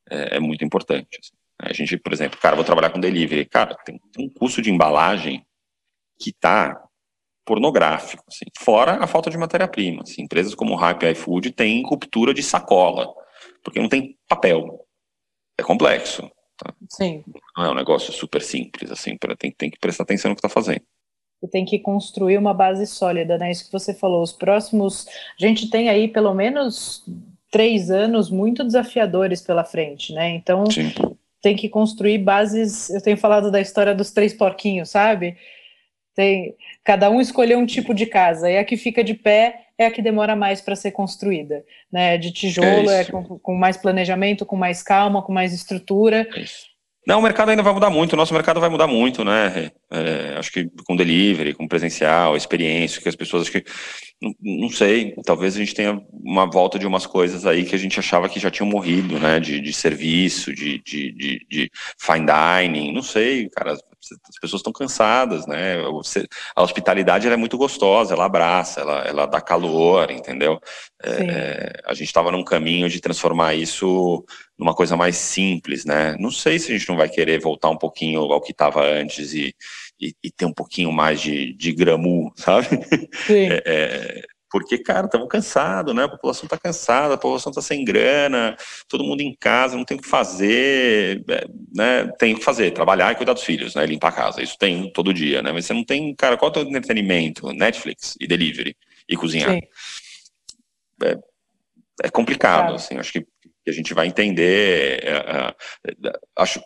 é, é muito importante. Assim. A gente, por exemplo, cara, vou trabalhar com delivery, cara, tem, tem um custo de embalagem que tá pornográfico, assim. fora a falta de matéria-prima. Assim. Empresas como Hype e iFood têm ruptura de sacola, porque não tem papel. É complexo. Tá? Sim. Não é um negócio super simples, assim, tem, tem que prestar atenção no que está fazendo. E tem que construir uma base sólida, né? Isso que você falou. Os próximos. A gente tem aí pelo menos três anos muito desafiadores pela frente, né? Então. Sim. Tem que construir bases. Eu tenho falado da história dos três porquinhos, sabe? Tem, cada um escolheu um tipo de casa, e a que fica de pé é a que demora mais para ser construída. Né? De tijolo é, é com, com, mais planejamento, com mais calma, com mais estrutura. É Não, o mercado ainda vai mudar muito, o nosso mercado vai mudar muito, né? É, acho que com delivery, com presencial, experiência, que as pessoas acho que. Não, não, sei, talvez a gente tenha uma volta de umas coisas aí que a gente achava que já tinham morrido, né? De, de serviço, de, de, de, de fine dining, não sei, cara. As pessoas estão cansadas, né? A hospitalidade é muito gostosa, ela abraça, ela, ela dá calor, entendeu? É, é a gente estava num caminho de transformar isso numa coisa mais simples, né? Não sei se a gente não vai querer voltar um pouquinho ao que estava antes e, e, e, ter um pouquinho mais de, de gramu, sabe? Sim. É, é, porque, cara, estamos cansados, né? A população está cansada, a população está sem grana, todo mundo em casa, não tem o que fazer, é, né? Tem o que fazer, trabalhar e cuidar dos filhos, né? Limpar a casa, isso tem todo dia, né? Mas você não tem, cara, qual é o teu entretenimento? Netflix e delivery e cozinhar. É, é, complicado, claro. assim, acho que a gente vai entender. É, é, acho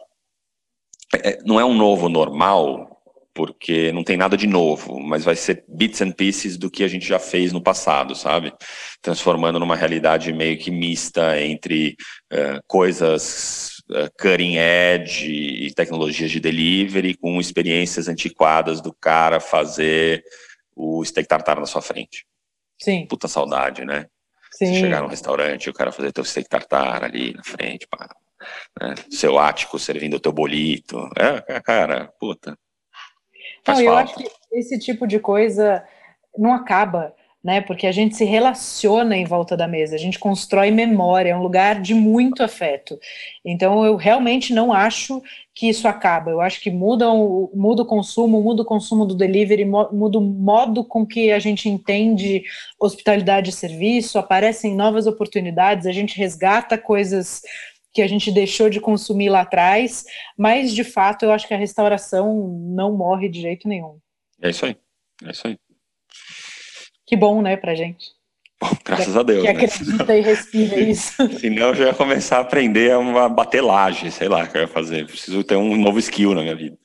é, não é um novo normal, porque não tem nada de novo, mas vai ser bits and pieces do que a gente já fez no passado, sabe? Transformando numa realidade meio que mista entre uh, coisas uh, cutting edge e tecnologias de delivery com experiências antiquadas do cara fazer o steak tartar na sua frente. Sim. Puta saudade, né? Sim. Você chegar num restaurante e o cara fazer teu steak tartar ali na frente, pá, né? seu ático servindo o teu bolito. É, é cara, puta. Faz não, eu acho que esse tipo de coisa não acaba né? Porque a gente se relaciona em volta da mesa, a gente constrói memória, é um lugar de muito afeto. Então eu realmente não acho que isso acaba. Eu acho que muda o, muda o consumo, muda o consumo do delivery, muda o modo com que a gente entende hospitalidade e serviço, aparecem novas oportunidades, a gente resgata coisas que a gente deixou de consumir lá atrás, mas de fato eu acho que a restauração não morre de jeito nenhum. É isso aí, é isso aí. Que bom, né, pra gente. Bom, graças que, a Deus. Que né? acredita e respira isso. Senão eu já ia começar a aprender a bater laje, sei lá, que eu ia fazer. Preciso ter um novo skill na minha vida.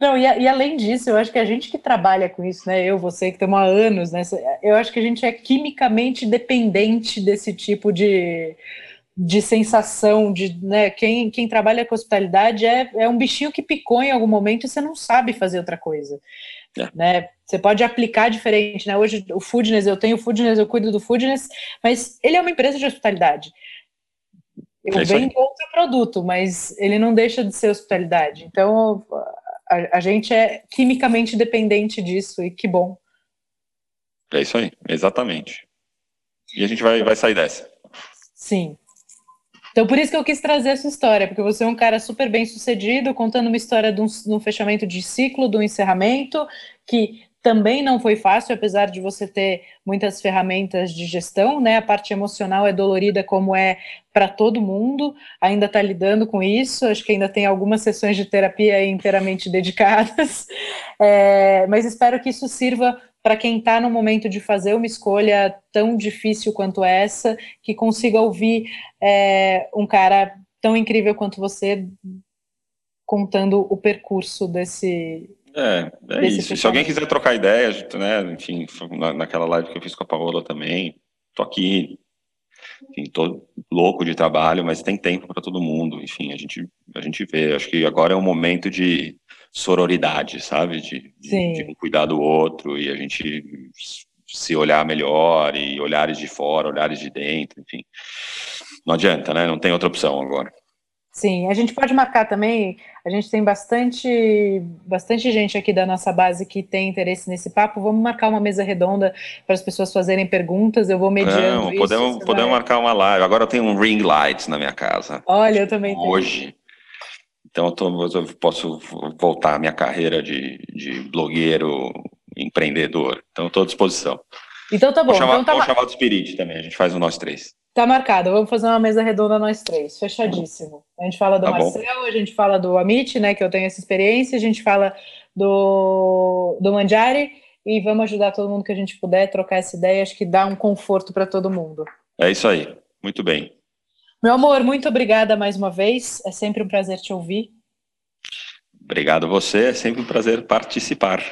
Não, e, e, além disso, eu acho que a gente que trabalha com isso, né? Eu, você que estamos há anos, né? Eu acho que a gente é quimicamente dependente desse tipo de, de sensação, de né? Quem, quem trabalha com hospitalidade é, é um bichinho que picou em algum momento e você não sabe fazer outra coisa. É. Né? Você pode aplicar diferente, né? Hoje o Foodness, eu tenho o Foodness, eu cuido do Foodness, mas ele é uma empresa de hospitalidade. Eu é vendo outro produto, mas ele não deixa de ser hospitalidade. Então a, a, gente é quimicamente dependente disso e que bom. É isso aí, exatamente. E a gente vai, vai sair dessa. Sim. Então, por isso que eu quis trazer essa história, porque você é um cara super bem sucedido, contando uma história de um, de um fechamento de ciclo, de um encerramento, que também não foi fácil, apesar de você ter muitas ferramentas de gestão, né? A parte emocional é dolorida como é para todo mundo, ainda está lidando com isso, acho que ainda tem algumas sessões de terapia inteiramente dedicadas, é, mas espero que isso sirva para quem está no momento de fazer uma escolha tão difícil quanto essa, que consiga ouvir é, um cara tão incrível quanto você contando o percurso desse. É, é desse isso. Se alguém quiser trocar ideia, né, enfim, naquela live que eu fiz com a Paola também, tô aqui, enfim, tô louco de trabalho, mas tem tempo para todo mundo, enfim, a gente, a gente vê, acho que agora é um momento de sororidade, sabe? De, de, de, um cuidar do outro e a gente se olhar melhor e olhares de fora, olhares de dentro, enfim. Não adianta, né? Não tem outra opção agora. Sim, a gente pode marcar também. A gente tem bastante, bastante gente aqui da nossa base que tem interesse nesse papo. Vamos marcar uma mesa redonda para as pessoas fazerem perguntas. Eu vou mediando Não, podemos, isso. Podemos vai... marcar uma live. Agora eu tenho um ring light na minha casa. Olha, eu também tenho. Hoje. Então eu, tô, eu posso voltar à minha carreira de, de blogueiro, empreendedor. Então estou à disposição. Então tá bom. Vou chamar, então tá vou chamar do Spirit também, a gente faz o nós três. Tá marcado, vamos fazer uma mesa redonda nós três, fechadíssimo. A gente fala do tá Marcel, a gente fala do Amit, né, que eu tenho essa experiência, a gente fala do, do Manjari e vamos ajudar todo mundo que a gente puder, trocar essa ideia, acho que dá um conforto para todo mundo. É isso aí, muito bem. Meu amor, muito obrigada mais uma vez. É sempre um prazer te ouvir. Obrigado a você, é sempre um prazer participar.